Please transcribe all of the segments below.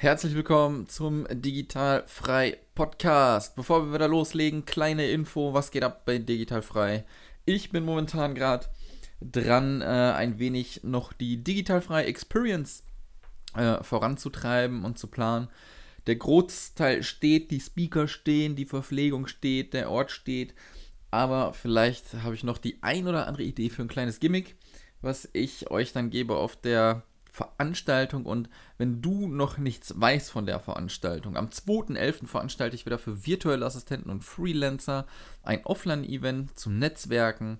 Herzlich willkommen zum Digital Frei Podcast. Bevor wir wieder loslegen, kleine Info, was geht ab bei Digital Frei? Ich bin momentan gerade dran, äh, ein wenig noch die Digital Frei Experience äh, voranzutreiben und zu planen. Der Großteil steht, die Speaker stehen, die Verpflegung steht, der Ort steht. Aber vielleicht habe ich noch die ein oder andere Idee für ein kleines Gimmick, was ich euch dann gebe auf der Veranstaltung und wenn du noch nichts weißt von der Veranstaltung, am 2.11. veranstalte ich wieder für virtuelle Assistenten und Freelancer ein Offline-Event zum Netzwerken,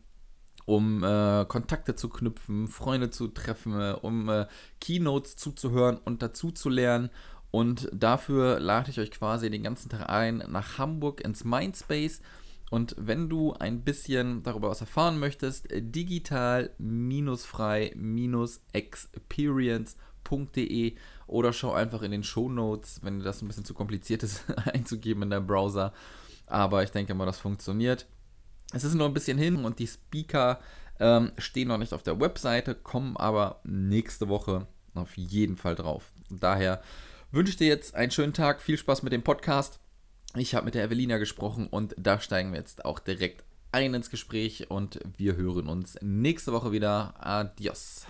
um äh, Kontakte zu knüpfen, Freunde zu treffen, um äh, Keynotes zuzuhören und dazu zu lernen. Und dafür lade ich euch quasi den ganzen Tag ein nach Hamburg ins Mindspace und wenn du ein bisschen darüber was erfahren möchtest, digital-frei-experience.de oder schau einfach in den Show Notes, wenn dir das ein bisschen zu kompliziert ist, einzugeben in deinem Browser. Aber ich denke mal, das funktioniert. Es ist nur ein bisschen hin und die Speaker ähm, stehen noch nicht auf der Webseite, kommen aber nächste Woche auf jeden Fall drauf. Daher wünsche ich dir jetzt einen schönen Tag, viel Spaß mit dem Podcast ich habe mit der Evelina gesprochen und da steigen wir jetzt auch direkt ein ins Gespräch und wir hören uns nächste Woche wieder. Adios.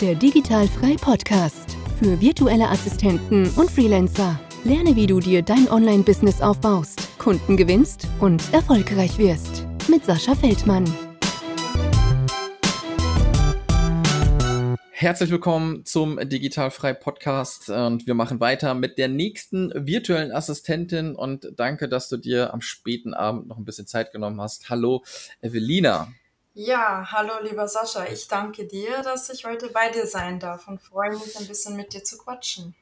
Der Digital Frei Podcast für virtuelle Assistenten und Freelancer. Lerne, wie du dir dein Online-Business aufbaust, Kunden gewinnst und erfolgreich wirst. Mit Sascha Feldmann. Herzlich willkommen zum Digitalfrei Podcast und wir machen weiter mit der nächsten virtuellen Assistentin und danke, dass du dir am späten Abend noch ein bisschen Zeit genommen hast. Hallo, Evelina. Ja, hallo lieber Sascha. Ich danke dir, dass ich heute bei dir sein darf und freue mich ein bisschen mit dir zu quatschen.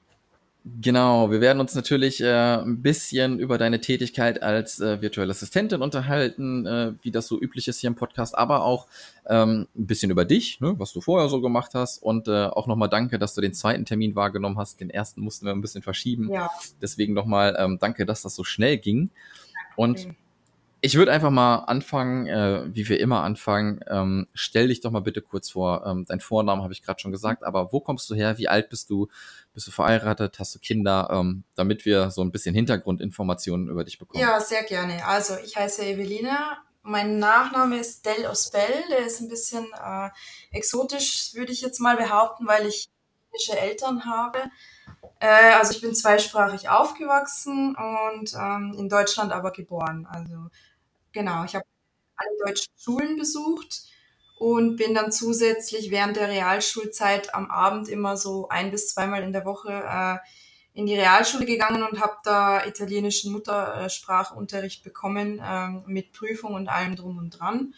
Genau, wir werden uns natürlich äh, ein bisschen über deine Tätigkeit als äh, virtuelle Assistentin unterhalten, äh, wie das so üblich ist hier im Podcast, aber auch ähm, ein bisschen über dich, ne, was du vorher so gemacht hast und äh, auch nochmal danke, dass du den zweiten Termin wahrgenommen hast. Den ersten mussten wir ein bisschen verschieben. Ja. Deswegen nochmal ähm, danke, dass das so schnell ging. Und okay. Ich würde einfach mal anfangen, äh, wie wir immer anfangen. Ähm, stell dich doch mal bitte kurz vor. Ähm, dein Vornamen habe ich gerade schon gesagt, aber wo kommst du her? Wie alt bist du? Bist du verheiratet? Hast du Kinder? Ähm, damit wir so ein bisschen Hintergrundinformationen über dich bekommen. Ja, sehr gerne. Also ich heiße Evelina. Mein Nachname ist Del Ospel. Der ist ein bisschen äh, exotisch, würde ich jetzt mal behaupten, weil ich indische Eltern habe. Äh, also ich bin zweisprachig aufgewachsen und ähm, in Deutschland aber geboren. Also Genau, ich habe alle deutschen Schulen besucht und bin dann zusätzlich während der Realschulzeit am Abend immer so ein bis zweimal in der Woche äh, in die Realschule gegangen und habe da italienischen Muttersprachunterricht bekommen äh, mit Prüfung und allem drum und dran.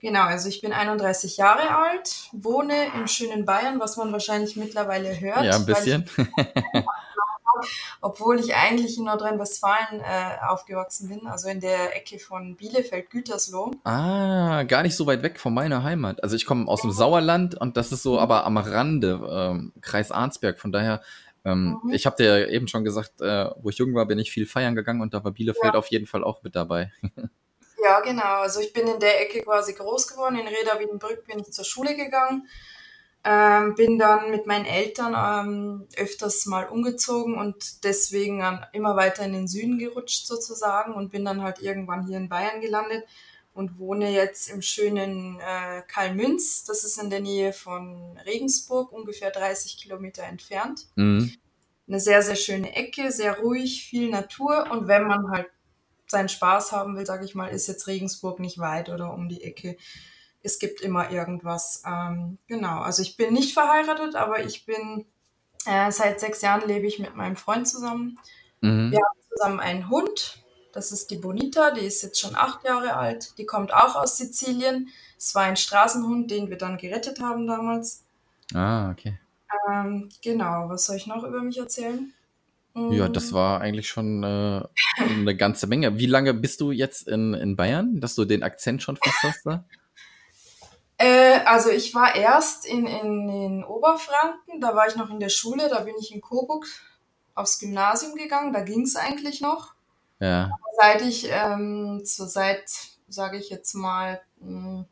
Genau, also ich bin 31 Jahre alt, wohne im schönen Bayern, was man wahrscheinlich mittlerweile hört. Ja, ein bisschen. obwohl ich eigentlich in Nordrhein-Westfalen äh, aufgewachsen bin, also in der Ecke von Bielefeld-Gütersloh. Ah, gar nicht so weit weg von meiner Heimat. Also ich komme aus dem Sauerland und das ist so mhm. aber am Rande, ähm, Kreis Arnsberg. Von daher, ähm, mhm. ich habe dir eben schon gesagt, äh, wo ich jung war, bin ich viel feiern gegangen und da war Bielefeld ja. auf jeden Fall auch mit dabei. ja, genau. Also ich bin in der Ecke quasi groß geworden. In Reda Wiedenbrück bin ich zur Schule gegangen ähm, bin dann mit meinen Eltern ähm, öfters mal umgezogen und deswegen ähm, immer weiter in den Süden gerutscht sozusagen und bin dann halt irgendwann hier in Bayern gelandet und wohne jetzt im schönen äh, Kalmünz. Das ist in der Nähe von Regensburg, ungefähr 30 Kilometer entfernt. Mhm. Eine sehr, sehr schöne Ecke, sehr ruhig, viel Natur und wenn man halt seinen Spaß haben will, sage ich mal, ist jetzt Regensburg nicht weit oder um die Ecke es gibt immer irgendwas. Ähm, genau, also ich bin nicht verheiratet, aber ich bin äh, seit sechs Jahren lebe ich mit meinem Freund zusammen. Mhm. Wir haben zusammen einen Hund. Das ist die Bonita, die ist jetzt schon acht Jahre alt. Die kommt auch aus Sizilien. Es war ein Straßenhund, den wir dann gerettet haben damals. Ah, okay. Ähm, genau, was soll ich noch über mich erzählen? Ja, das mm. war eigentlich schon äh, eine ganze Menge. Wie lange bist du jetzt in, in Bayern, dass du den Akzent schon fast hast da? Äh, also ich war erst in, in, in Oberfranken, da war ich noch in der Schule, da bin ich in Coburg aufs Gymnasium gegangen, da ging es eigentlich noch. Ja. seit ich, ähm, so seit, sage ich jetzt mal, 20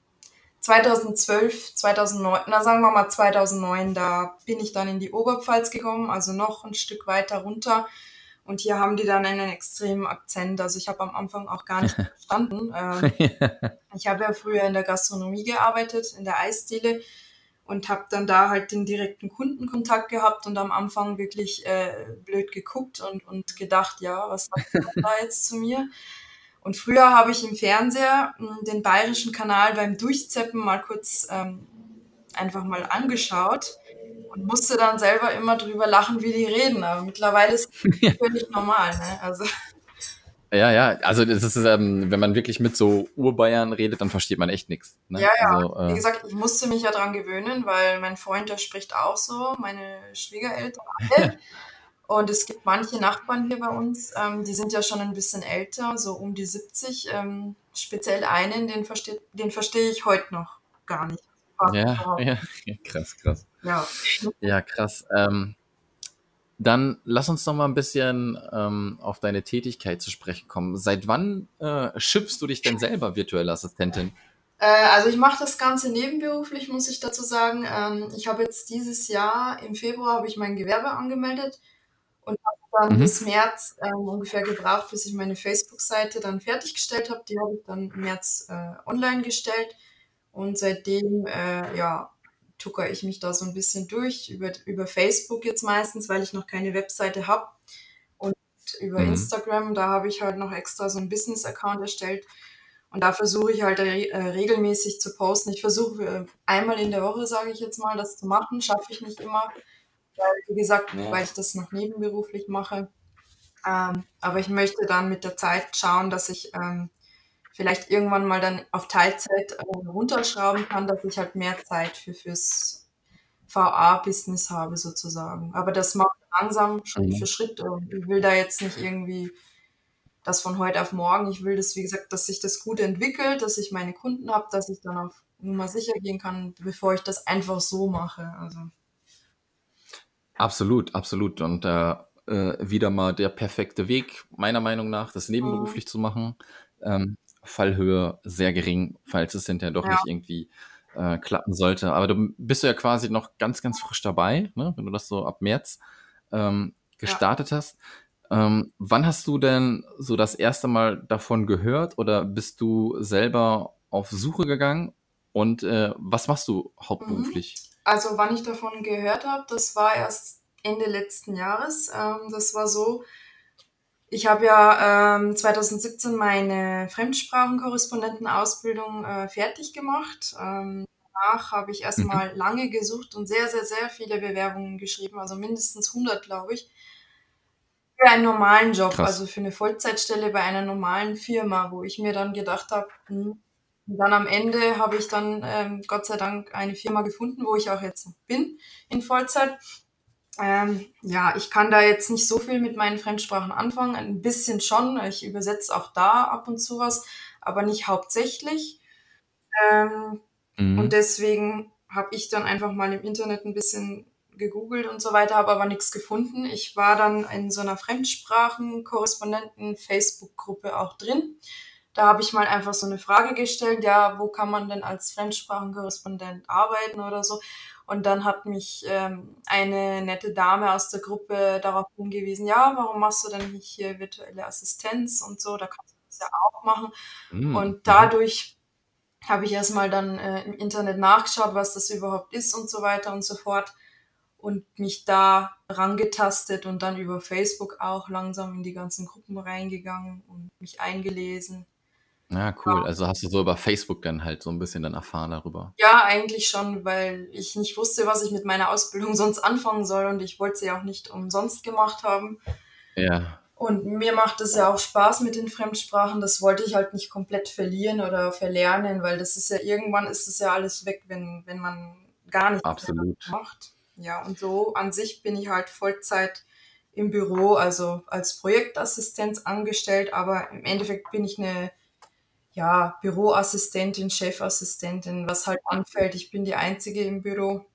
2012, 2009, na sagen wir mal 2009, da bin ich dann in die Oberpfalz gekommen, also noch ein Stück weiter runter. Und hier haben die dann einen extremen Akzent. Also ich habe am Anfang auch gar nicht verstanden. Ähm, ich habe ja früher in der Gastronomie gearbeitet, in der Eisdiele und habe dann da halt den direkten Kundenkontakt gehabt und am Anfang wirklich äh, blöd geguckt und, und gedacht, ja, was sagt da jetzt zu mir? Und früher habe ich im Fernseher hm, den bayerischen Kanal beim Durchzeppen mal kurz ähm, einfach mal angeschaut und musste dann selber immer drüber lachen, wie die reden. Aber mittlerweile ist es völlig normal. Ne? Also ja, ja, also das ist, ähm, wenn man wirklich mit so Urbayern redet, dann versteht man echt nichts. Ne? Ja, ja. Also, äh, Wie gesagt, ich musste mich ja dran gewöhnen, weil mein Freund, der spricht auch so, meine Schwiegereltern alle. Und es gibt manche Nachbarn hier bei uns, ähm, die sind ja schon ein bisschen älter, so um die 70. Ähm, speziell einen, den verstehe den versteh ich heute noch gar nicht. Ja, ja, krass, krass. Ja, ja krass. Ähm, dann lass uns noch mal ein bisschen ähm, auf deine Tätigkeit zu sprechen kommen. Seit wann äh, schimpfst du dich denn selber virtuelle Assistentin? Äh, also ich mache das Ganze nebenberuflich, muss ich dazu sagen. Ähm, ich habe jetzt dieses Jahr im Februar habe ich mein Gewerbe angemeldet und habe dann mhm. bis März ähm, ungefähr gebraucht, bis ich meine Facebook-Seite dann fertiggestellt habe. Die habe ich dann im März äh, online gestellt und seitdem äh, ja tucker ich mich da so ein bisschen durch, über, über Facebook jetzt meistens, weil ich noch keine Webseite habe. Und über mhm. Instagram, da habe ich halt noch extra so einen Business-Account erstellt. Und da versuche ich halt äh, regelmäßig zu posten. Ich versuche äh, einmal in der Woche, sage ich jetzt mal, das zu machen. Schaffe ich nicht immer, weil, wie gesagt, ja. weil ich das noch nebenberuflich mache. Ähm, aber ich möchte dann mit der Zeit schauen, dass ich ähm, vielleicht irgendwann mal dann auf Teilzeit äh, runterschrauben kann, dass ich halt mehr Zeit für fürs VA-Business habe sozusagen. Aber das macht langsam Schritt mhm. für Schritt. Und ich will da jetzt nicht irgendwie das von heute auf morgen. Ich will das, wie gesagt, dass sich das gut entwickelt, dass ich meine Kunden habe, dass ich dann auf Nummer sicher gehen kann, bevor ich das einfach so mache. Also. Absolut, absolut. Und äh, äh, wieder mal der perfekte Weg, meiner Meinung nach, das nebenberuflich mhm. zu machen. Ähm, Fallhöhe sehr gering, falls es hinterher doch ja. nicht irgendwie äh, klappen sollte. Aber du bist ja quasi noch ganz, ganz frisch dabei, ne? wenn du das so ab März ähm, gestartet ja. hast. Ähm, wann hast du denn so das erste Mal davon gehört oder bist du selber auf Suche gegangen? Und äh, was machst du hauptberuflich? Mhm. Also wann ich davon gehört habe, das war erst Ende letzten Jahres. Ähm, das war so, ich habe ja ähm, 2017 meine Fremdsprachenkorrespondentenausbildung äh, fertig gemacht. Ähm, danach habe ich erstmal mhm. lange gesucht und sehr, sehr, sehr viele Bewerbungen geschrieben, also mindestens 100, glaube ich, für einen normalen Job, Krass. also für eine Vollzeitstelle bei einer normalen Firma, wo ich mir dann gedacht habe, hm, und dann am Ende habe ich dann ähm, Gott sei Dank eine Firma gefunden, wo ich auch jetzt bin in Vollzeit. Ähm, ja, ich kann da jetzt nicht so viel mit meinen Fremdsprachen anfangen. Ein bisschen schon. Ich übersetze auch da ab und zu was, aber nicht hauptsächlich. Ähm, mhm. Und deswegen habe ich dann einfach mal im Internet ein bisschen gegoogelt und so weiter, habe aber nichts gefunden. Ich war dann in so einer Fremdsprachen-Korrespondenten-Facebook-Gruppe auch drin. Da habe ich mal einfach so eine Frage gestellt, ja, wo kann man denn als Fremdsprachenkorrespondent arbeiten oder so. Und dann hat mich ähm, eine nette Dame aus der Gruppe darauf hingewiesen, ja, warum machst du denn nicht hier virtuelle Assistenz und so, da kannst du das ja auch machen. Mhm. Und dadurch habe ich erstmal dann äh, im Internet nachgeschaut, was das überhaupt ist und so weiter und so fort und mich da rangetastet und dann über Facebook auch langsam in die ganzen Gruppen reingegangen und mich eingelesen. Ja, cool. Also hast du so über Facebook dann halt so ein bisschen dann erfahren darüber? Ja, eigentlich schon, weil ich nicht wusste, was ich mit meiner Ausbildung sonst anfangen soll und ich wollte sie auch nicht umsonst gemacht haben. Ja. Und mir macht es ja auch Spaß mit den Fremdsprachen. Das wollte ich halt nicht komplett verlieren oder verlernen, weil das ist ja irgendwann ist es ja alles weg, wenn, wenn man gar nichts Absolut. macht. Ja, und so an sich bin ich halt Vollzeit im Büro, also als Projektassistenz angestellt, aber im Endeffekt bin ich eine ja, Büroassistentin, Chefassistentin, was halt anfällt. Ich bin die Einzige im Büro.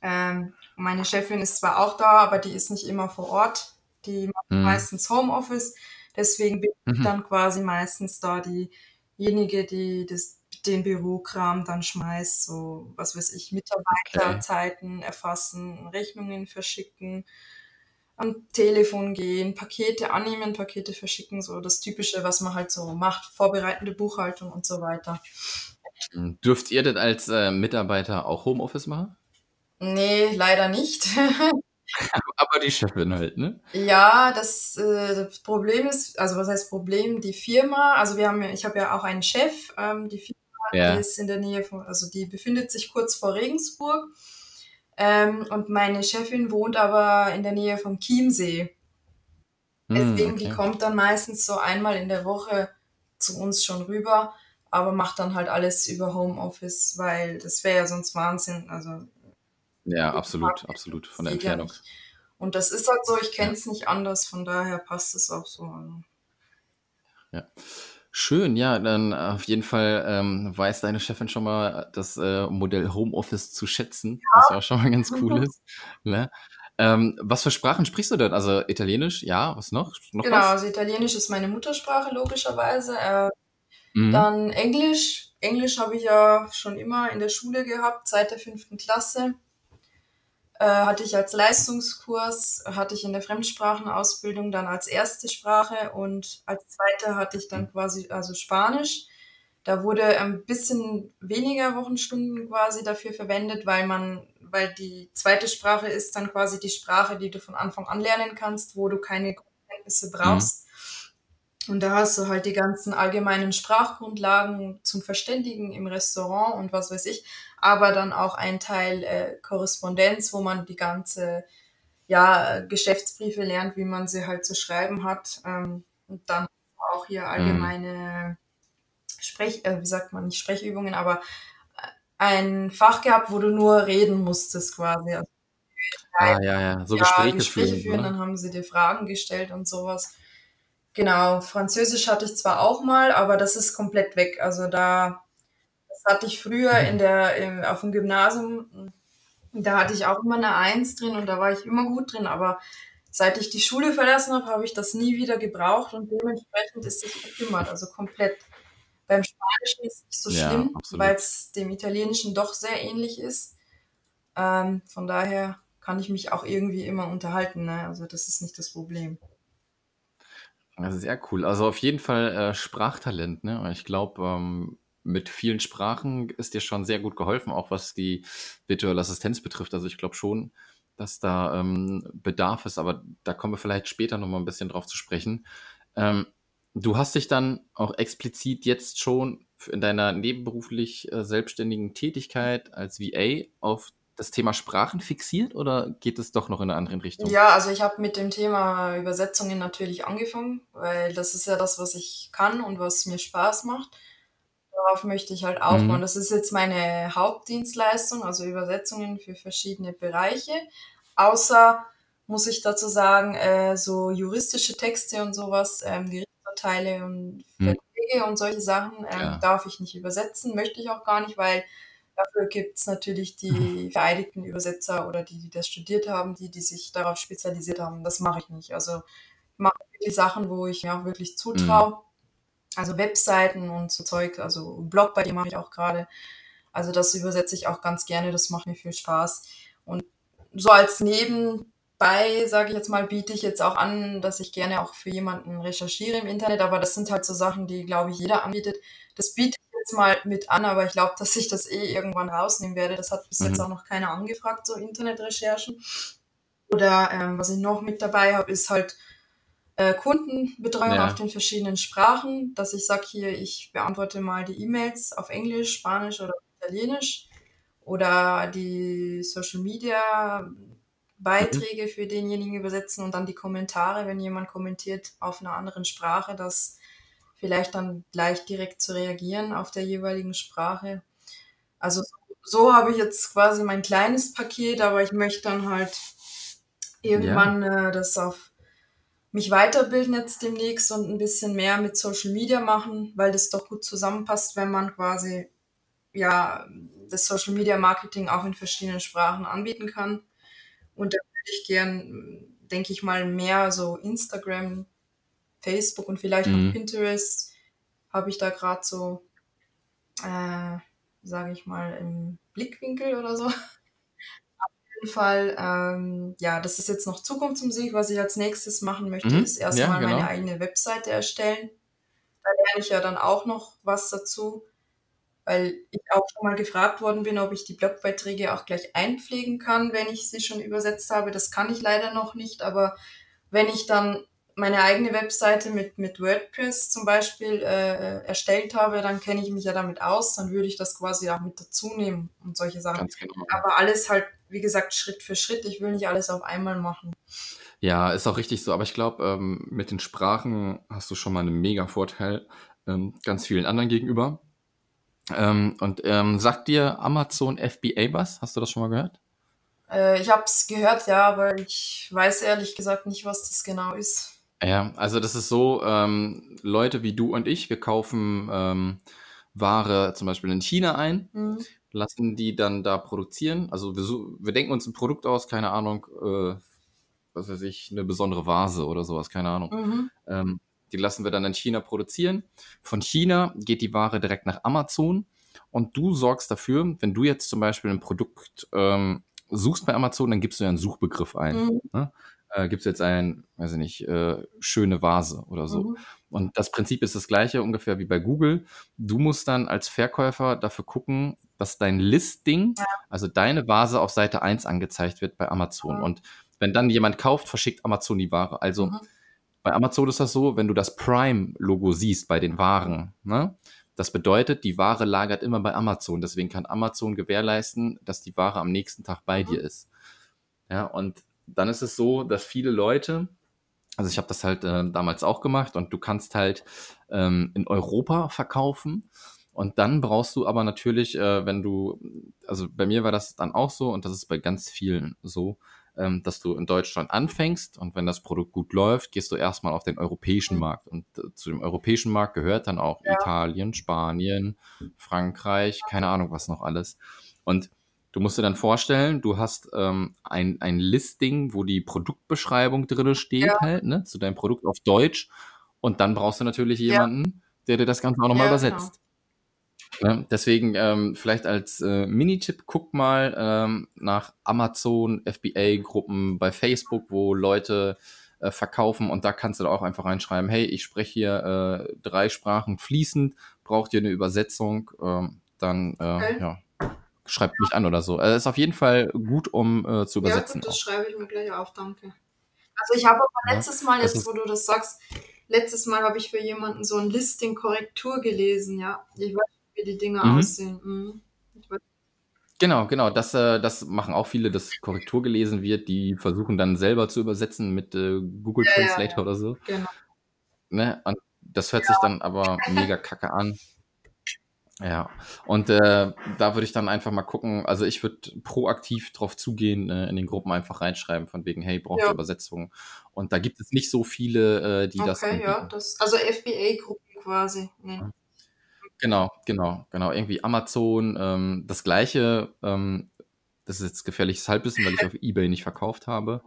Ähm, meine Chefin ist zwar auch da, aber die ist nicht immer vor Ort. Die macht mhm. meistens Homeoffice. Deswegen bin mhm. ich dann quasi meistens da diejenige, die das den Bürokram dann schmeißt, so was weiß ich, Mitarbeiterzeiten okay. erfassen, Rechnungen verschicken, am Telefon gehen, Pakete annehmen, Pakete verschicken, so das Typische, was man halt so macht, vorbereitende Buchhaltung und so weiter. Hm, dürft ihr denn als äh, Mitarbeiter auch Homeoffice machen? Nee, leider nicht. Aber die Chefin halt, ne? Ja, das, äh, das Problem ist, also was heißt Problem? Die Firma, also wir haben, ich habe ja auch einen Chef, ähm, die Firma, ja. die ist in der Nähe von, also die befindet sich kurz vor Regensburg. Ähm, und meine Chefin wohnt aber in der Nähe vom Chiemsee. Hm, Deswegen, okay. die kommt dann meistens so einmal in der Woche zu uns schon rüber, aber macht dann halt alles über Homeoffice, weil das wäre ja sonst Wahnsinn. Also ja, absolut, absolut, von der Entfernung. Ja und das ist halt so, ich kenne es ja. nicht anders, von daher passt es auch so. Also. Ja. Schön, ja, dann auf jeden Fall ähm, weiß deine Chefin schon mal das äh, Modell Homeoffice zu schätzen, was ja auch schon mal ganz cool ist. Ne? Ähm, was für Sprachen sprichst du denn? Also Italienisch, ja, was noch? noch genau, was? also Italienisch ist meine Muttersprache, logischerweise. Äh, mhm. Dann Englisch. Englisch habe ich ja schon immer in der Schule gehabt, seit der fünften Klasse. Äh, hatte ich als Leistungskurs, hatte ich in der Fremdsprachenausbildung dann als erste Sprache und als zweite hatte ich dann quasi also Spanisch. Da wurde ein bisschen weniger Wochenstunden quasi dafür verwendet, weil man, weil die zweite Sprache ist dann quasi die Sprache, die du von Anfang an lernen kannst, wo du keine Kenntnisse brauchst. Mhm. Und da hast du halt die ganzen allgemeinen Sprachgrundlagen zum Verständigen im Restaurant und was weiß ich aber dann auch ein Teil äh, Korrespondenz, wo man die ganze ja, Geschäftsbriefe lernt, wie man sie halt zu schreiben hat. Ähm, und dann auch hier mhm. allgemeine Sprech, äh, wie sagt man, nicht Sprechübungen, aber äh, ein Fach gehabt, wo du nur reden musstest quasi. Also, ah, ja, ja, so ja, Gespräche, Gespräche führen. führen? Dann haben sie dir Fragen gestellt und sowas. Genau, Französisch hatte ich zwar auch mal, aber das ist komplett weg. Also da das hatte ich früher in der, im, auf dem Gymnasium. Da hatte ich auch immer eine Eins drin und da war ich immer gut drin. Aber seit ich die Schule verlassen habe, habe ich das nie wieder gebraucht und dementsprechend ist es gekümmert. Also komplett. Beim Spanischen ist es nicht so schlimm, ja, weil es dem Italienischen doch sehr ähnlich ist. Ähm, von daher kann ich mich auch irgendwie immer unterhalten. Ne? Also das ist nicht das Problem. Das ist sehr cool. Also auf jeden Fall äh, Sprachtalent. Ne? Ich glaube, ähm, mit vielen Sprachen ist dir schon sehr gut geholfen, auch was die virtuelle Assistenz betrifft. Also ich glaube schon, dass da ähm, Bedarf ist, aber da kommen wir vielleicht später nochmal ein bisschen drauf zu sprechen. Ähm, du hast dich dann auch explizit jetzt schon in deiner nebenberuflich äh, selbstständigen Tätigkeit als VA auf das Thema Sprachen fixiert oder geht es doch noch in eine andere Richtung? Ja, also ich habe mit dem Thema Übersetzungen natürlich angefangen, weil das ist ja das, was ich kann und was mir Spaß macht darauf möchte ich halt aufbauen. Mhm. Das ist jetzt meine Hauptdienstleistung, also Übersetzungen für verschiedene Bereiche. Außer, muss ich dazu sagen, äh, so juristische Texte und sowas, ähm, Gerichtsurteile und mhm. Verträge mhm. und solche Sachen ähm, ja. darf ich nicht übersetzen, möchte ich auch gar nicht, weil dafür gibt es natürlich die mhm. vereidigten Übersetzer oder die, die das studiert haben, die, die sich darauf spezialisiert haben. Das mache ich nicht. Also ich mache die Sachen, wo ich mir auch wirklich zutraue. Mhm also Webseiten und so Zeug, also Blog bei dem mache ich auch gerade. Also das übersetze ich auch ganz gerne, das macht mir viel Spaß. Und so als Nebenbei, sage ich jetzt mal, biete ich jetzt auch an, dass ich gerne auch für jemanden recherchiere im Internet, aber das sind halt so Sachen, die, glaube ich, jeder anbietet. Das biete ich jetzt mal mit an, aber ich glaube, dass ich das eh irgendwann rausnehmen werde. Das hat bis mhm. jetzt auch noch keiner angefragt, so Internetrecherchen. Oder ähm, was ich noch mit dabei habe, ist halt äh, Kundenbetreuung ja. auf den verschiedenen Sprachen, dass ich sage hier, ich beantworte mal die E-Mails auf Englisch, Spanisch oder Italienisch oder die Social Media Beiträge mhm. für denjenigen übersetzen und dann die Kommentare, wenn jemand kommentiert auf einer anderen Sprache, das vielleicht dann gleich direkt zu reagieren auf der jeweiligen Sprache. Also so habe ich jetzt quasi mein kleines Paket, aber ich möchte dann halt irgendwann ja. äh, das auf mich weiterbilden jetzt demnächst und ein bisschen mehr mit Social Media machen, weil das doch gut zusammenpasst, wenn man quasi ja das Social Media Marketing auch in verschiedenen Sprachen anbieten kann. Und da würde ich gern, denke ich mal, mehr so Instagram, Facebook und vielleicht mhm. auch Pinterest habe ich da gerade so äh, sage ich mal, im Blickwinkel oder so. Auf jeden Fall, ähm, ja, das ist jetzt noch Zukunftsmusik. Was ich als nächstes machen möchte, Mhm. ist Ja, erstmal meine genau. eigene Webseite erstellen. Da lerne ich ja dann auch noch was dazu, weil ich auch schon mal gefragt worden bin, ob ich die Blogbeiträge auch gleich einpflegen kann, wenn ich sie schon übersetzt habe. Das kann ich leider noch nicht, aber wenn ich dann meine eigene Webseite mit, mit WordPress zum Beispiel äh, erstellt habe, dann kenne ich mich ja damit aus, dann würde ich das quasi auch mit dazu nehmen und solche Sachen. Genau. Aber alles halt, wie gesagt, Schritt für Schritt. Ich will nicht alles auf einmal machen. Ja, ist auch richtig so. Aber ich glaube, ähm, mit den Sprachen hast du schon mal einen mega Vorteil ähm, ganz vielen anderen gegenüber. Ähm, und ähm, sagt dir Amazon FBA was? Hast du das schon mal gehört? Äh, ich habe es gehört, ja, aber ich weiß ehrlich gesagt nicht, was das genau ist. Ja, also das ist so, ähm, Leute wie du und ich, wir kaufen ähm, Ware zum Beispiel in China ein, Mhm. lassen die dann da produzieren. Also wir, wir denken uns ein Produkt aus, keine Ahnung, äh, was weiß ich, eine besondere Vase oder sowas, keine Ahnung. Mhm. Ähm, die lassen wir dann in China produzieren. Von China geht die Ware direkt nach Amazon und du sorgst dafür, wenn du jetzt zum Beispiel ein Produkt ähm, suchst bei Amazon, dann gibst du ja einen Suchbegriff ein. Mhm. Ne? Äh, gibst jetzt ein, weiß ich nicht, äh, schöne Vase oder so. Mhm. Und das Prinzip ist das gleiche ungefähr wie bei Google. Du musst dann als Verkäufer dafür gucken, dass dein Listing, Ja. also deine Vase auf Seite 1 angezeigt wird bei Amazon. Mhm. Und wenn dann jemand kauft, verschickt Amazon die Ware. Also Mhm. bei Amazon ist das so, wenn du das Prime-Logo siehst bei den Waren, ne? Das bedeutet, die Ware lagert immer bei Amazon. Deswegen kann Amazon gewährleisten, dass die Ware am nächsten Tag bei Mhm. dir ist. Ja, und dann ist es so, dass viele Leute, also ich habe das halt äh, damals auch gemacht und du kannst halt ähm, in Europa verkaufen. Und dann brauchst du aber natürlich, äh, wenn du, also bei mir war das dann auch so und das ist bei ganz vielen so, ähm, dass du in Deutschland anfängst und wenn das Produkt gut läuft, gehst du erstmal auf den europäischen Mhm. Markt. Und äh, zu dem europäischen Markt gehört dann auch Ja. Italien, Spanien, Frankreich, keine Ahnung was noch alles. Und du musst dir dann vorstellen, du hast ähm, ein, ein Listing, wo die Produktbeschreibung drin steht, Ja. halt, ne, zu deinem Produkt auf Deutsch. Und dann brauchst du natürlich Ja. jemanden, der dir das Ganze auch nochmal Ja, übersetzt. Ne? Deswegen ähm, vielleicht als äh, Minitipp, guck mal ähm, nach Amazon FBA-Gruppen bei Facebook, wo Leute äh, verkaufen und da kannst du da auch einfach reinschreiben, hey, ich spreche hier äh, drei Sprachen fließend, braucht ihr eine Übersetzung, ähm, dann äh, Okay. ja, schreibt mich an oder so. Also ist auf jeden Fall gut, um äh, zu Ja, übersetzen. gut, das schreibe ich mir gleich auf, danke. Also ich habe aber Ja, letztes Mal, jetzt wo du das sagst, letztes Mal habe ich für jemanden so ein Listing Korrektur gelesen, ja. Ich weiß nicht, wie die Dinge mhm. aussehen. Mhm. Genau, genau. Das, äh, das machen auch viele, dass Korrektur gelesen wird. Die versuchen dann selber zu übersetzen mit äh, Google ja, ja, Translator ja, oder so. genau. Ne? Und das hört sich dann aber mega kacke an. Ja. Und äh, da würde ich dann einfach mal gucken. Also ich würde proaktiv drauf zugehen, äh, in den Gruppen einfach reinschreiben, von wegen, hey, braucht Ja, Übersetzung? Und da gibt es nicht so viele, äh, die das okay, ja, das, also FBA-Gruppen quasi. Nee. Genau, genau, genau. Irgendwie Amazon, ähm, das gleiche, ähm, das ist jetzt gefährliches Halbwissen, weil ich auf Ebay nicht verkauft habe.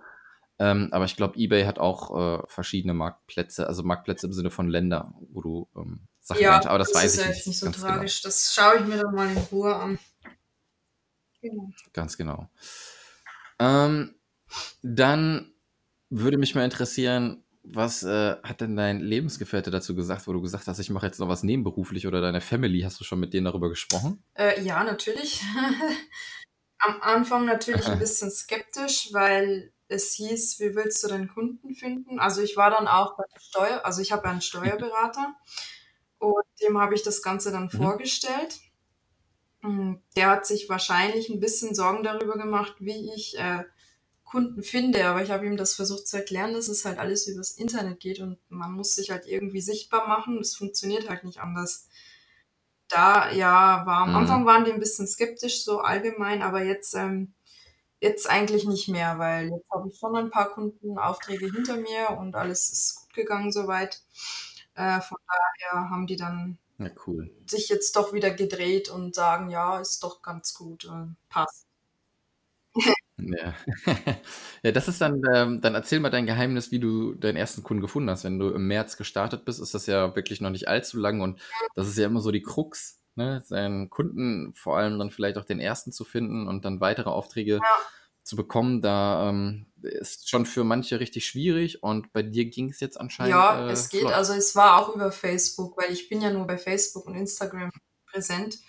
Ähm, aber ich glaube, eBay hat auch äh, verschiedene Marktplätze, also Marktplätze im Sinne von Länder, wo du ähm, Sachen Ja. Aber das das weiß ist ich ja nicht jetzt nicht so genau. tragisch. Das schaue ich mir dann mal in Ruhe an. Genau. Ganz genau. Ähm, dann würde mich mal interessieren, was äh, hat denn dein Lebensgefährte dazu gesagt, wo du gesagt hast, ich mache jetzt noch was nebenberuflich oder deine Family, hast du schon mit denen darüber gesprochen? Äh, ja, natürlich. Am Anfang natürlich ein bisschen skeptisch, weil es hieß, wie willst du deinen Kunden finden? Also ich war dann auch bei der Steuer, also ich habe einen Steuerberater und dem habe ich das Ganze dann Mhm. vorgestellt. Mm, Der hat sich wahrscheinlich ein bisschen Sorgen darüber gemacht, wie ich äh, Kunden finde, aber ich habe ihm das versucht zu erklären, dass es halt alles übers Internet geht und man muss sich halt irgendwie sichtbar machen. Es funktioniert halt nicht anders. Da, ja, war am Mhm. Anfang waren die ein bisschen skeptisch, so allgemein, aber jetzt, ähm, jetzt eigentlich nicht mehr, weil jetzt habe ich schon ein paar Kundenaufträge hinter mir und alles ist gut gegangen soweit. Äh, von daher haben die dann Ja, cool. sich jetzt doch wieder gedreht und sagen, ja, ist doch ganz gut, äh, passt. Ja. ja, das ist dann, ähm, dann erzähl mal dein Geheimnis, wie du deinen ersten Kunden gefunden hast. Wenn du im März gestartet bist, ist das ja wirklich noch nicht allzu lang und das ist ja immer so die Krux. ne, seinen Kunden, vor allem dann vielleicht auch den ersten zu finden und dann weitere Aufträge Ja. Zu bekommen, da ähm, ist schon für manche richtig schwierig und bei dir ging es jetzt anscheinend Ja, äh, es geht. flott. Also es war auch über Facebook, weil ich bin ja nur bei Facebook und Instagram präsent.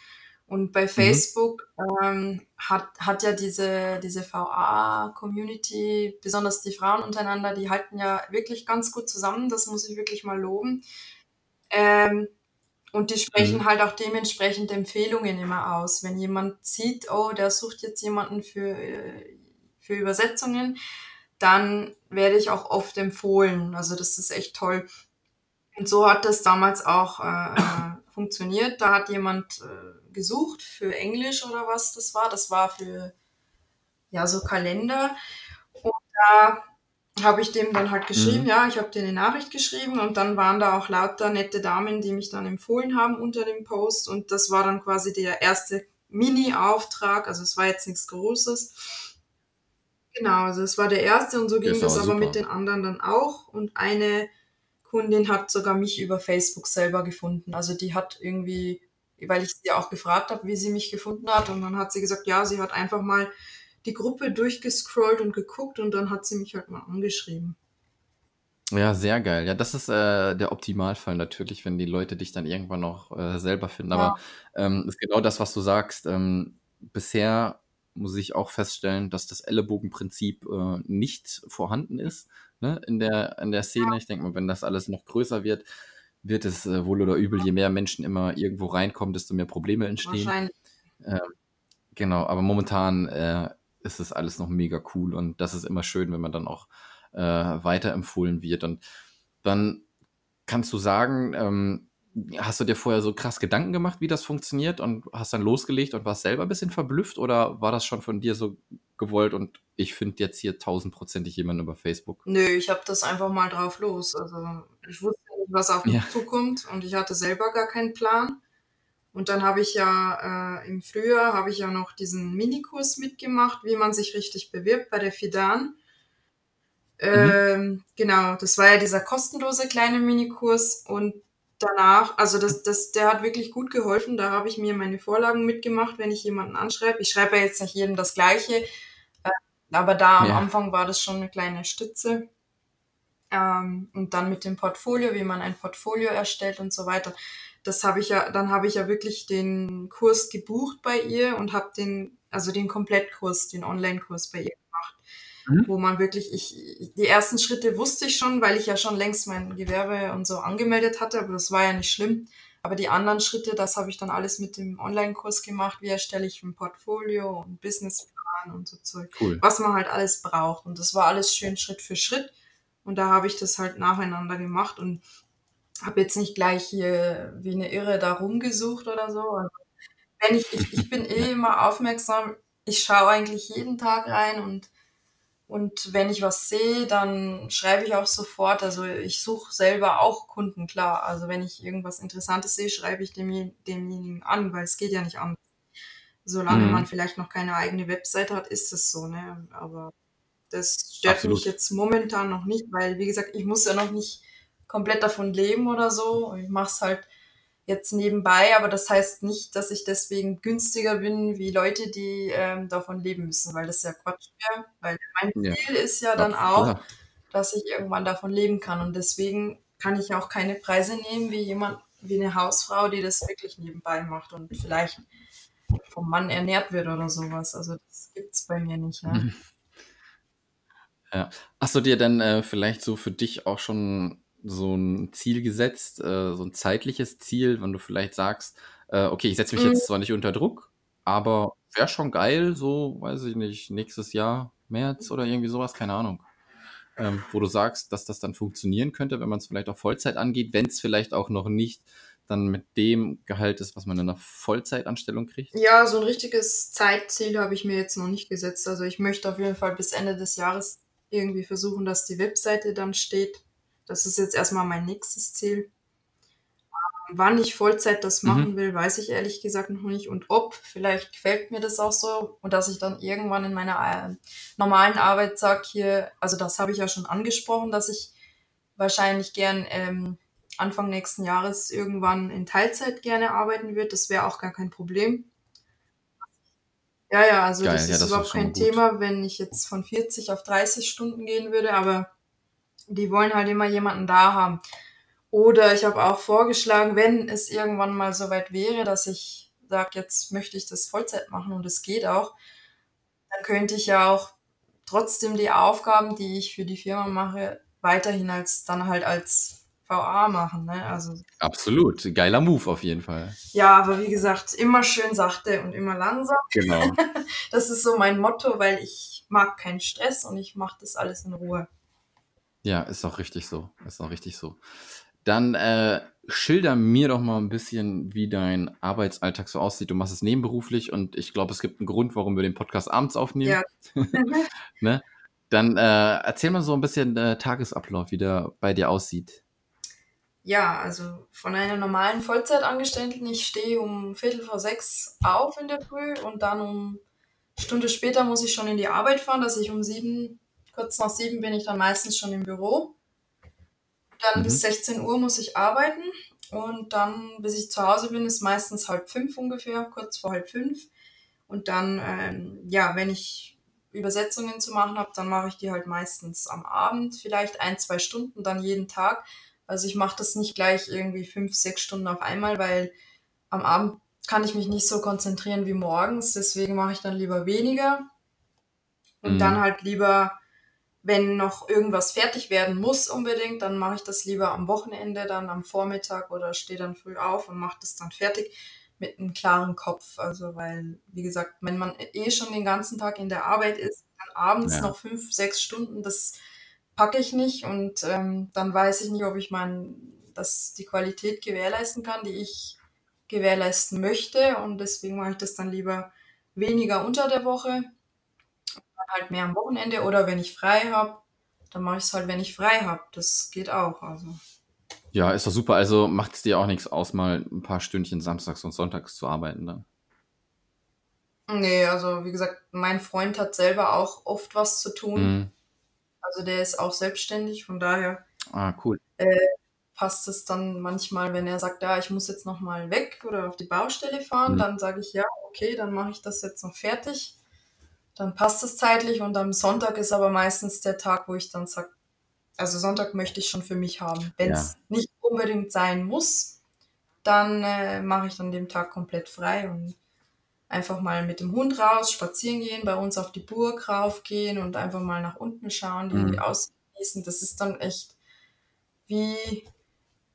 Und bei Mhm. Facebook ähm, hat, hat ja diese, diese VA-Community, besonders die Frauen untereinander, die halten ja wirklich ganz gut zusammen. Das muss ich wirklich mal loben. Ähm, und die sprechen Mhm. halt auch dementsprechend Empfehlungen immer aus. Wenn jemand sieht, oh, der sucht jetzt jemanden für, äh, für Übersetzungen, dann werde ich auch oft empfohlen. Also das ist echt toll. Und so hat das damals auch äh, äh, funktioniert. Da hat jemand äh, gesucht für Englisch oder was das war. Das war für ja so Kalender. Und da habe ich dem dann halt geschrieben, Mhm. ja, ich habe dir eine Nachricht geschrieben und dann waren da auch lauter nette Damen, die mich dann empfohlen haben unter dem Post und das war dann quasi der erste Mini-Auftrag, also es war jetzt nichts Großes. Genau, also es war der erste und so ging ist das aber aber mit super. den anderen dann auch und eine Kundin hat sogar mich über Facebook selber gefunden. Also die hat irgendwie, weil ich sie auch gefragt habe, wie sie mich gefunden hat und dann hat sie gesagt, ja, sie hat einfach mal die Gruppe durchgescrollt und geguckt und dann hat sie mich halt mal angeschrieben. Ja, sehr geil. Ja, das ist äh, der Optimalfall natürlich, wenn die Leute dich dann irgendwann noch äh, selber finden. Aber ähm, ist genau das, was du sagst. Ähm, bisher muss ich auch feststellen, dass das Ellenbogenprinzip äh, nicht vorhanden ist ne, in, der, in der Szene. Ich denke mal, wenn das alles noch größer wird, wird es äh, wohl oder übel, je mehr Menschen immer irgendwo reinkommen, desto mehr Probleme entstehen. Wahrscheinlich. Ähm, genau, aber momentan äh, ist es alles noch mega cool und das ist immer schön, wenn man dann auch äh, weiterempfohlen wird. Und dann kannst du sagen, ähm, hast du dir vorher so krass Gedanken gemacht, wie das funktioniert und hast dann losgelegt und warst selber ein bisschen verblüfft oder war das schon von dir so gewollt und ich finde jetzt hier tausendprozentig jemanden über Facebook? Nö, ich habe das einfach mal drauf los. Also ich wusste nicht, was auf mich Ja. zukommt und ich hatte selber gar keinen Plan. Und dann habe ich ja äh, im Frühjahr habe ich ja noch diesen Minikurs mitgemacht, wie man sich richtig bewirbt bei der Fidan. Ähm, genau, das war ja dieser kostenlose kleine Minikurs und danach, also das, das, der hat wirklich gut geholfen. Da habe ich mir meine Vorlagen mitgemacht, wenn ich jemanden anschreibe. Ich schreibe ja jetzt nicht jedem das Gleiche, äh, aber da am Ja. Anfang war das schon eine kleine Stütze. Ähm, und dann mit dem Portfolio, wie man ein Portfolio erstellt und so weiter. Das habe ich ja, dann habe ich ja wirklich den Kurs gebucht bei ihr und habe den, also den Komplettkurs, den Online-Kurs bei ihr Mhm. wo man wirklich, ich, die ersten Schritte wusste ich schon, weil ich ja schon längst mein Gewerbe und so angemeldet hatte, aber das war ja nicht schlimm. Aber die anderen Schritte, das habe ich dann alles mit dem Online-Kurs gemacht. Wie erstelle ich ein Portfolio und Businessplan und so Zeug Cool. was man halt alles braucht. Und das war alles schön Schritt für Schritt. Und da habe ich das halt nacheinander gemacht und habe jetzt nicht gleich hier wie eine Irre da rumgesucht oder so. Also wenn ich, ich, ich bin eh immer aufmerksam. Ich schaue eigentlich jeden Tag rein und, und wenn ich was sehe, dann schreibe ich auch sofort. Also ich suche selber auch Kunden, klar. Also wenn ich irgendwas Interessantes sehe, schreibe ich dem, demjenigen an, weil es geht ja nicht anders. Solange Mhm. man vielleicht noch keine eigene Webseite hat, ist es so, ne? Aber das stört Absolut. mich jetzt momentan noch nicht, weil, wie gesagt, ich muss ja noch nicht komplett davon leben oder so. Ich mache es halt jetzt nebenbei, aber das heißt nicht, dass ich deswegen günstiger bin wie Leute, die ähm, davon leben müssen, weil das ja Quatsch wäre. Weil mein Ja. Ziel ist ja dann Ab- auch, klar. dass ich irgendwann davon leben kann. Und deswegen kann ich auch keine Preise nehmen wie jemand, wie eine Hausfrau, die das wirklich nebenbei macht und vielleicht vom Mann ernährt wird oder sowas. Also das gibt's bei mir nicht. Ja. Mhm. Ja. Hast du dir denn äh, vielleicht so für dich auch schon so ein Ziel gesetzt, äh, so ein zeitliches Ziel, wenn du vielleicht sagst, äh, okay, ich setze mich Mhm. jetzt zwar nicht unter Druck, aber wäre schon geil, so, weiß ich nicht, nächstes Jahr, März oder irgendwie sowas, keine Ahnung. Ähm, wo du sagst, dass das dann funktionieren könnte, wenn man es vielleicht auf Vollzeit angeht, wenn es vielleicht auch noch nicht dann mit dem Gehalt ist, was man in einer Vollzeitanstellung kriegt. Ja, so ein richtiges Zeitziel habe ich mir jetzt noch nicht gesetzt. Also ich möchte auf jeden Fall bis Ende des Jahres irgendwie versuchen, dass die Webseite dann steht. Das ist jetzt erstmal mein nächstes Ziel. Ähm, Wann ich Vollzeit das Mhm. machen will, weiß ich ehrlich gesagt noch nicht. Und ob, vielleicht gefällt mir das auch so. Und dass ich dann irgendwann in meiner äh, normalen Arbeit sage hier, also das habe ich ja schon angesprochen, dass ich wahrscheinlich gern ähm, Anfang nächsten Jahres irgendwann in Teilzeit gerne arbeiten würde. Das wäre auch gar kein Problem. Ja, ja, also Geil, das ja, ist das überhaupt kein gut. Thema, wenn ich jetzt von 40 auf 30 Stunden gehen würde, aber die wollen halt immer jemanden da haben. Oder ich habe auch vorgeschlagen, wenn es irgendwann mal so weit wäre, dass ich sage, jetzt möchte ich das Vollzeit machen und es geht auch, dann könnte ich ja auch trotzdem die Aufgaben, die ich für die Firma mache, weiterhin als dann halt als VA machen. Ne? Also Absolut. Geiler Move auf jeden Fall. ja, aber wie gesagt, immer schön sachte und immer langsam. Genau. Das ist so mein Motto, weil ich mag keinen Stress und ich mache das alles in Ruhe. Ja, ist auch richtig so. Ist auch richtig so. Dann äh, schilder mir doch mal ein bisschen, wie dein Arbeitsalltag so aussieht. Du machst es nebenberuflich und ich glaube, es gibt einen Grund, warum wir den Podcast abends aufnehmen. Ja. ne? Dann äh, erzähl mal so ein bisschen äh, Tagesablauf, wie der bei dir aussieht. Ja, also von einer normalen Vollzeitangestellten, ich stehe um Viertel vor sechs auf in der Früh und dann um Stunde später muss ich schon in die Arbeit fahren, dass ich um sieben, kurz nach sieben bin ich dann meistens schon im Büro. Dann Mhm. bis 16 Uhr muss ich arbeiten und dann, bis ich zu Hause bin, ist meistens halb fünf ungefähr, kurz vor halb fünf. Und dann, ähm, ja, wenn ich Übersetzungen zu machen habe, dann mache ich die halt meistens am Abend, vielleicht ein, zwei Stunden, dann jeden Tag. Also ich mache das nicht gleich irgendwie fünf, sechs Stunden auf einmal, weil am Abend kann ich mich nicht so konzentrieren wie morgens. Deswegen mache ich dann lieber weniger. Und Mhm. dann halt lieber, wenn noch irgendwas fertig werden muss unbedingt, dann mache ich das lieber am Wochenende, dann am Vormittag oder stehe dann früh auf und mache das dann fertig mit einem klaren Kopf. Also weil, wie gesagt, wenn man eh schon den ganzen Tag in der Arbeit ist, dann abends Ja. noch fünf, sechs Stunden, das packe ich nicht und ähm, dann weiß ich nicht, ob ich mein, dass die Qualität gewährleisten kann, die ich gewährleisten möchte und deswegen mache ich das dann lieber weniger unter der Woche, halt mehr am Wochenende oder wenn ich frei habe, dann mache ich es halt, wenn ich frei habe. Das geht auch. Also Ja, ist doch super. Also macht es dir auch nichts aus, mal ein paar Stündchen samstags und sonntags zu arbeiten dann. nee, also wie gesagt, mein Freund hat selber auch oft was zu tun. Mhm. Also der ist auch selbstständig, von daher Ah, cool. passt es dann manchmal, wenn er sagt, ja, ich muss jetzt noch mal weg oder auf die Baustelle fahren, Mhm. dann sage ich, ja, okay, dann mache ich das jetzt noch fertig. Dann passt es zeitlich und am Sonntag ist aber meistens der Tag, wo ich dann sage, also Sonntag möchte ich schon für mich haben. Wenn Ja. es nicht unbedingt sein muss, dann äh, mache ich dann den Tag komplett frei und einfach mal mit dem Hund raus, spazieren gehen, bei uns auf die Burg raufgehen und einfach mal nach unten schauen, die Mhm. ausgenießen. Das ist dann echt wie,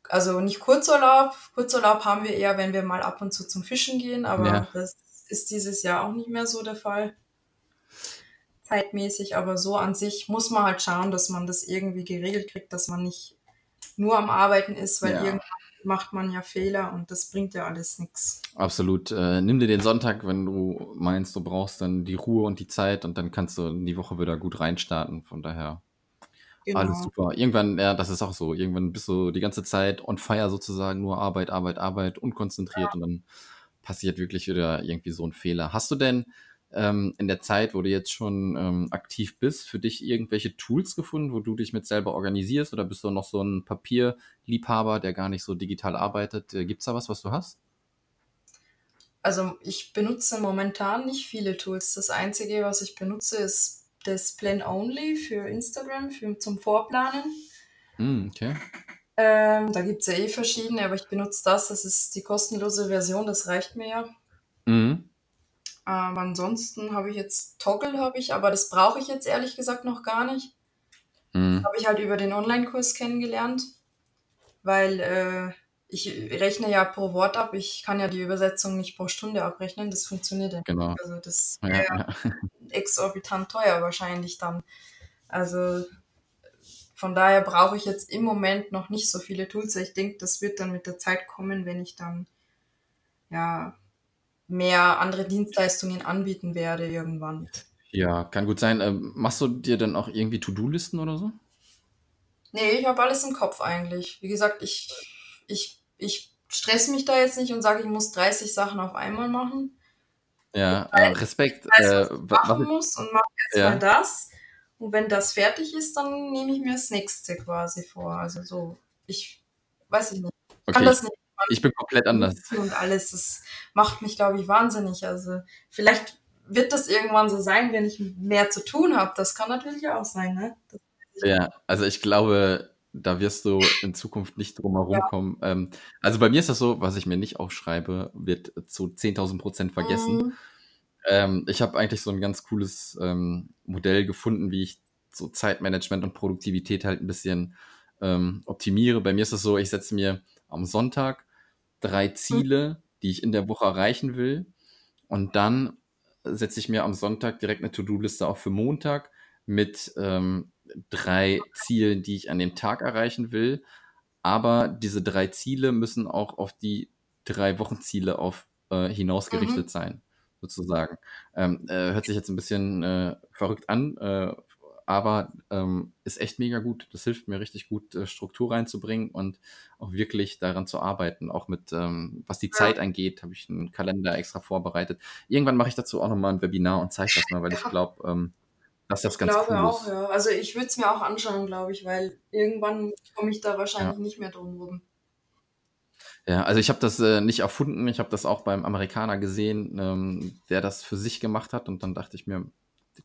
also nicht Kurzurlaub. Kurzurlaub haben wir eher, wenn wir mal ab und zu zum Fischen gehen, aber Ja. das ist dieses Jahr auch nicht mehr so der Fall. Zeitmäßig, aber so an sich muss man halt schauen, dass man das irgendwie geregelt kriegt, dass man nicht nur am Arbeiten ist, weil Ja. irgendwann macht man ja Fehler und das bringt ja alles nichts. Absolut. Äh, nimm dir den Sonntag, wenn du meinst, du brauchst dann die Ruhe und die Zeit und dann kannst du in die Woche wieder gut reinstarten. Von daher alles Genau. super. Irgendwann, ja, das ist auch so. Irgendwann bist du die ganze Zeit on fire sozusagen, nur Arbeit, Arbeit, Arbeit, unkonzentriert und dann passiert wirklich wieder irgendwie so ein Fehler. Hast du denn ähm, in der Zeit, wo du jetzt schon ähm, aktiv bist, für dich irgendwelche Tools gefunden, wo du dich mit selber organisierst oder bist du noch so ein Papierliebhaber, der gar nicht so digital arbeitet? Äh, Gibt's da was, was du hast? Also ich benutze momentan nicht viele Tools. Das Einzige, was ich benutze, ist das Plan Only für Instagram, für, zum Vorplanen. Hm, okay. Ähm, da gibt es ja eh verschiedene, aber ich benutze das. Das ist die kostenlose Version, das reicht mir ja. Mhm. Aber ansonsten habe ich jetzt Toggle, habe ich, aber das brauche ich jetzt ehrlich gesagt noch gar nicht. Mhm. Habe ich halt über den Online-Kurs kennengelernt, weil äh, ich rechne ja pro Wort ab. Ich kann ja die Übersetzung nicht pro Stunde abrechnen. Das funktioniert ja nicht. Genau. Also das Ja, wäre ja. exorbitant teuer wahrscheinlich dann. Also von daher brauche ich jetzt im Moment noch nicht so viele Tools. Ich denke, das wird dann mit der Zeit kommen, wenn ich dann ja mehr andere Dienstleistungen anbieten werde irgendwann. Ja, kann gut sein. Ähm, machst du dir dann auch irgendwie To-Do-Listen oder so? Nee, ich habe alles im Kopf eigentlich. Wie gesagt, ich, ich, ich stress mich da jetzt nicht und sage, ich muss 30 Sachen auf einmal machen. Ja, äh, Respekt. Ich weiß, Äh, was ich machen muss und mache erstmal ja, das. Und wenn das fertig ist, dann nehme ich mir das nächste quasi vor. Also so, ich weiß ich nicht. Okay, Kann das nicht. Ich bin komplett anders. Und alles, das macht mich, glaube ich, wahnsinnig. Also vielleicht wird das irgendwann so sein, wenn ich mehr zu tun habe. Das kann natürlich auch sein, ne? Das Ja, also ich glaube, da wirst du in Zukunft nicht drum herum Ja. kommen. Ähm, also bei mir ist das so, was ich mir nicht aufschreibe, wird zu 10.000 Prozent vergessen. Mhm. Ähm, ich habe eigentlich so ein ganz cooles ähm, Modell gefunden, wie ich so Zeitmanagement und Produktivität halt ein bisschen ähm, optimiere. Bei mir ist es so, ich setze mir am Sonntag drei Ziele, die ich in der Woche erreichen will. Und dann setze ich mir am Sonntag direkt eine To-Do-Liste auch für Montag mit ähm, drei Zielen, die ich an dem Tag erreichen will. Aber diese drei Ziele müssen auch auf die drei Wochenziele auf, äh, hinausgerichtet Mhm. sein, sozusagen. Ähm, äh, hört sich jetzt ein bisschen äh, verrückt an, äh, aber ähm, ist echt mega gut. Das hilft mir richtig gut, äh, Struktur reinzubringen und auch wirklich daran zu arbeiten. Auch mit, ähm, was die Ja. Zeit angeht, habe ich einen Kalender extra vorbereitet. Irgendwann mache ich dazu auch nochmal ein Webinar und zeige das mal, weil ich Ja. glaube, ähm, dass das Ich ganz glaube cool auch, ist. ja. Also ich würde es mir auch anschauen, glaube ich, weil irgendwann komme ich da wahrscheinlich nicht mehr drum rum. Ja, also ich habe das äh, nicht erfunden, ich habe das auch beim Amerikaner gesehen, ähm, der das für sich gemacht hat und dann dachte ich mir,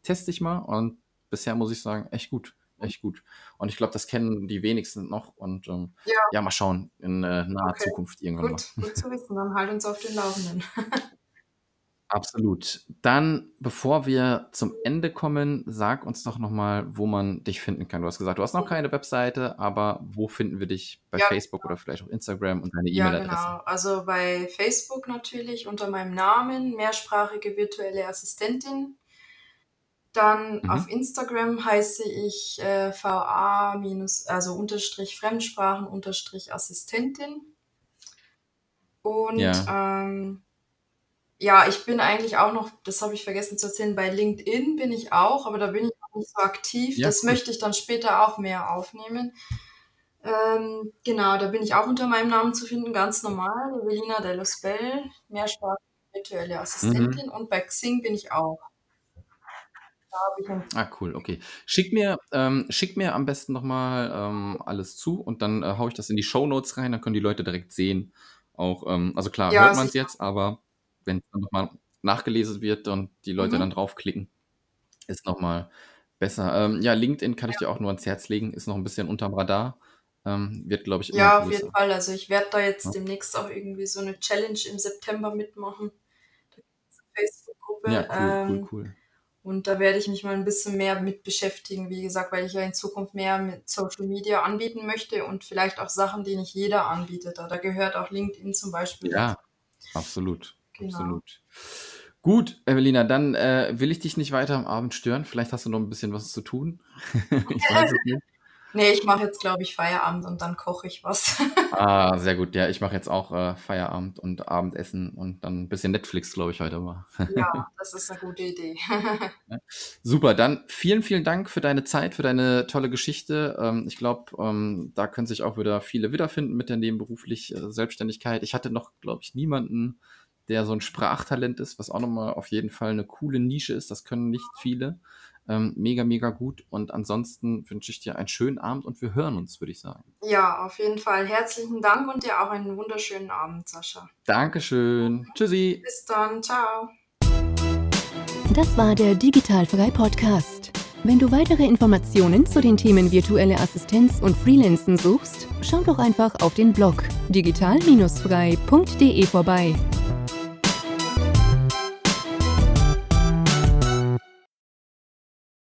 teste ich mal und bisher muss ich sagen, echt gut, echt gut. Und ich glaube, das kennen die wenigsten noch und ähm, Ja. ja, mal schauen in äh, naher Okay. Zukunft irgendwann Gut, mal. gut zu wissen. Dann halt uns auf den Laufenden. Absolut. Dann, bevor wir zum Ende kommen, sag uns doch nochmal, wo man dich finden kann. Du hast gesagt, du hast noch keine Webseite, aber wo finden wir dich bei Ja. Facebook oder vielleicht auch Instagram und deine Ja, E-Mail-Adresse? genau. Also bei Facebook natürlich unter meinem Namen, mehrsprachige virtuelle Assistentin. Dann Mhm. auf Instagram heiße ich äh, VA minus, also unterstrich Fremdsprachen unterstrich Assistentin. Und Ja. ähm, ja, ich bin eigentlich auch noch, das habe ich vergessen zu erzählen, bei LinkedIn bin ich auch, aber da bin ich noch nicht so aktiv. Ja, Das cool. möchte ich dann später auch mehr aufnehmen. Ähm, genau, da bin ich auch unter meinem Namen zu finden, ganz normal, Evelina de los Bell, mehrsprachige virtuelle Mhm. Assistentin und bei Xing bin ich auch. Da habe ich ein Ah, cool, okay. Schick mir, ähm, schick mir am besten nochmal ähm, alles zu und dann äh, haue ich das in die Shownotes rein, dann können die Leute direkt sehen. Auch, ähm, also klar, Ja, hört man es jetzt, aber wenn es dann nochmal nachgelesen wird und die Leute Mhm. dann draufklicken, ist nochmal besser. Ähm, ja, LinkedIn kann ich dir auch nur ans Herz legen, ist noch ein bisschen unterm Radar. Ähm, wird, glaube ich, immer Ja, auf jeden. Fall. Also ich werde da jetzt Ja. demnächst auch irgendwie so eine Challenge im September mitmachen. Da gibt's eine Facebook-Gruppe. Ja, cool, cool, Ähm, cool. Und da werde ich mich mal ein bisschen mehr mit beschäftigen, wie gesagt, weil ich ja in Zukunft mehr mit Social Media anbieten möchte und vielleicht auch Sachen, die nicht jeder anbietet. Da, da gehört auch LinkedIn zum Beispiel Ja, absolut, Genau. absolut. Gut, Evelina, dann äh, will ich dich nicht weiter am Abend stören. Vielleicht hast du noch ein bisschen was zu tun. ich weiß es nicht. Nee, ich mache jetzt, glaube ich, Feierabend und dann koche ich was. Ah, sehr gut. Ja, ich mache jetzt auch äh, Feierabend und Abendessen und dann ein bisschen Netflix, glaube ich, heute mal. Ja, das ist eine gute Idee. Super, dann vielen, vielen Dank für deine Zeit, für deine tolle Geschichte. Ähm, ich glaube, ähm, da können sich auch wieder viele wiederfinden mit der nebenberuflich äh, Selbstständigkeit. Ich hatte noch, glaube ich, niemanden, der so ein Sprachtalent ist, was auch nochmal auf jeden Fall eine coole Nische ist. Das können nicht viele. Ähm, mega, mega gut. Und ansonsten wünsche ich dir einen schönen Abend und wir hören uns, würde ich sagen. Ja, auf jeden Fall. Herzlichen Dank und dir auch einen wunderschönen Abend, Sascha. Dankeschön. Tschüssi. Bis dann. Ciao. Das war der Digitalfrei Podcast. Wenn du weitere Informationen zu den Themen virtuelle Assistenz und Freelancen suchst, schau doch einfach auf den Blog digital-frei.de vorbei.